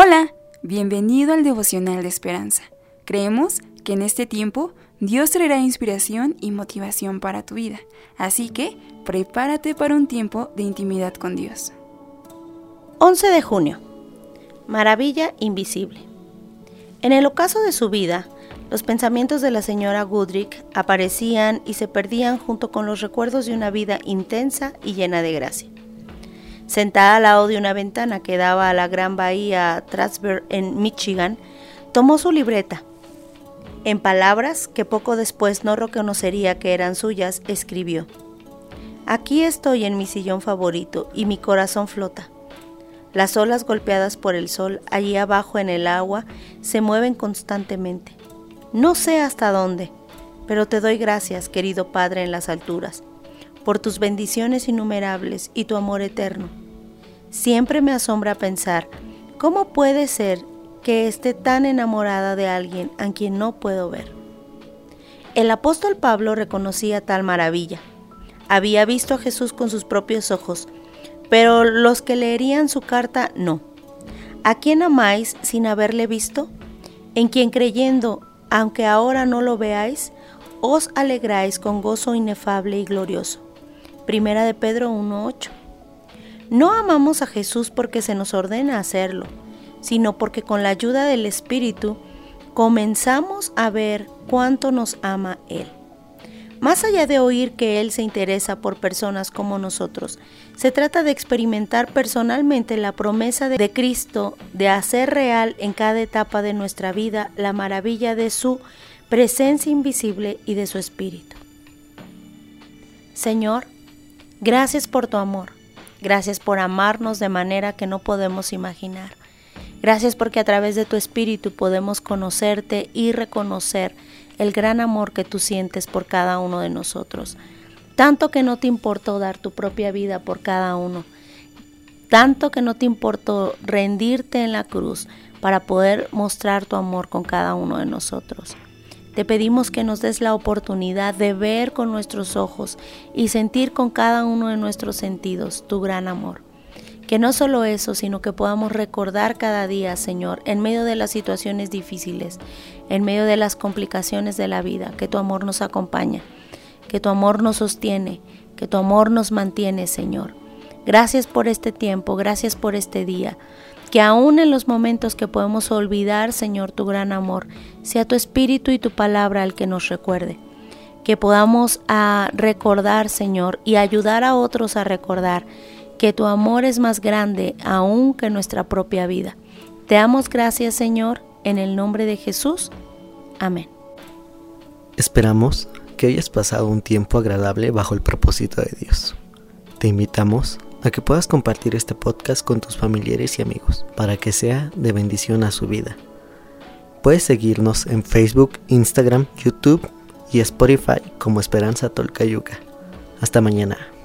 Hola, bienvenido al devocional de esperanza. Creemos que en este tiempo Dios traerá inspiración y motivación para tu vida, así que prepárate para un tiempo de intimidad con Dios. 11 de junio. Maravilla invisible. En el ocaso de su vida, los pensamientos de la señora Goodrick aparecían y se perdían junto con los recuerdos de una vida intensa y llena de gracia. Sentada al lado de una ventana que daba a la gran bahía Strasburg en Michigan, tomó su libreta. En palabras que poco después no reconocería que eran suyas, escribió, Aquí estoy en mi sillón favorito y mi corazón flota. Las olas golpeadas por el sol allí abajo en el agua se mueven constantemente. No sé hasta dónde, pero te doy gracias, querido Padre en las alturas, por tus bendiciones innumerables y tu amor eterno. Siempre me asombra pensar, ¿cómo puede ser que esté tan enamorada de alguien a quien no puedo ver? El apóstol Pablo reconocía tal maravilla. Había visto a Jesús con sus propios ojos, pero los que leerían su carta no. ¿A quién amáis sin haberle visto? En quien creyendo, aunque ahora no lo veáis, os alegráis con gozo inefable y glorioso. Primera de Pedro 1.8. No amamos a Jesús porque se nos ordena hacerlo, sino porque con la ayuda del Espíritu comenzamos a ver cuánto nos ama Él. Más allá de oír que Él se interesa por personas como nosotros, se trata de experimentar personalmente la promesa de Cristo de hacer real en cada etapa de nuestra vida la maravilla de su presencia invisible y de su Espíritu. Señor, gracias por tu amor. Gracias por amarnos de manera que no podemos imaginar. Gracias porque a través de tu Espíritu podemos conocerte y reconocer el gran amor que tú sientes por cada uno de nosotros. Tanto que no te importó dar tu propia vida por cada uno. Tanto que no te importó rendirte en la cruz para poder mostrar tu amor con cada uno de nosotros. Te pedimos que nos des la oportunidad de ver con nuestros ojos y sentir con cada uno de nuestros sentidos tu gran amor. Que no solo eso, sino que podamos recordar cada día, Señor, en medio de las situaciones difíciles, en medio de las complicaciones de la vida, que tu amor nos acompaña, que tu amor nos sostiene, que tu amor nos mantiene, Señor. Gracias por este tiempo, gracias por este día que aún en los momentos que podemos olvidar, Señor, tu gran amor, sea tu espíritu y tu palabra el que nos recuerde. Que podamos a ah, recordar, Señor, y ayudar a otros a recordar que tu amor es más grande aún que nuestra propia vida. Te damos gracias, Señor, en el nombre de Jesús. Amén. Esperamos que hayas pasado un tiempo agradable bajo el propósito de Dios. Te invitamos a que puedas compartir este podcast con tus familiares y amigos para que sea de bendición a su vida. Puedes seguirnos en Facebook, Instagram, YouTube y Spotify como Esperanza Tolcayuca. Hasta mañana.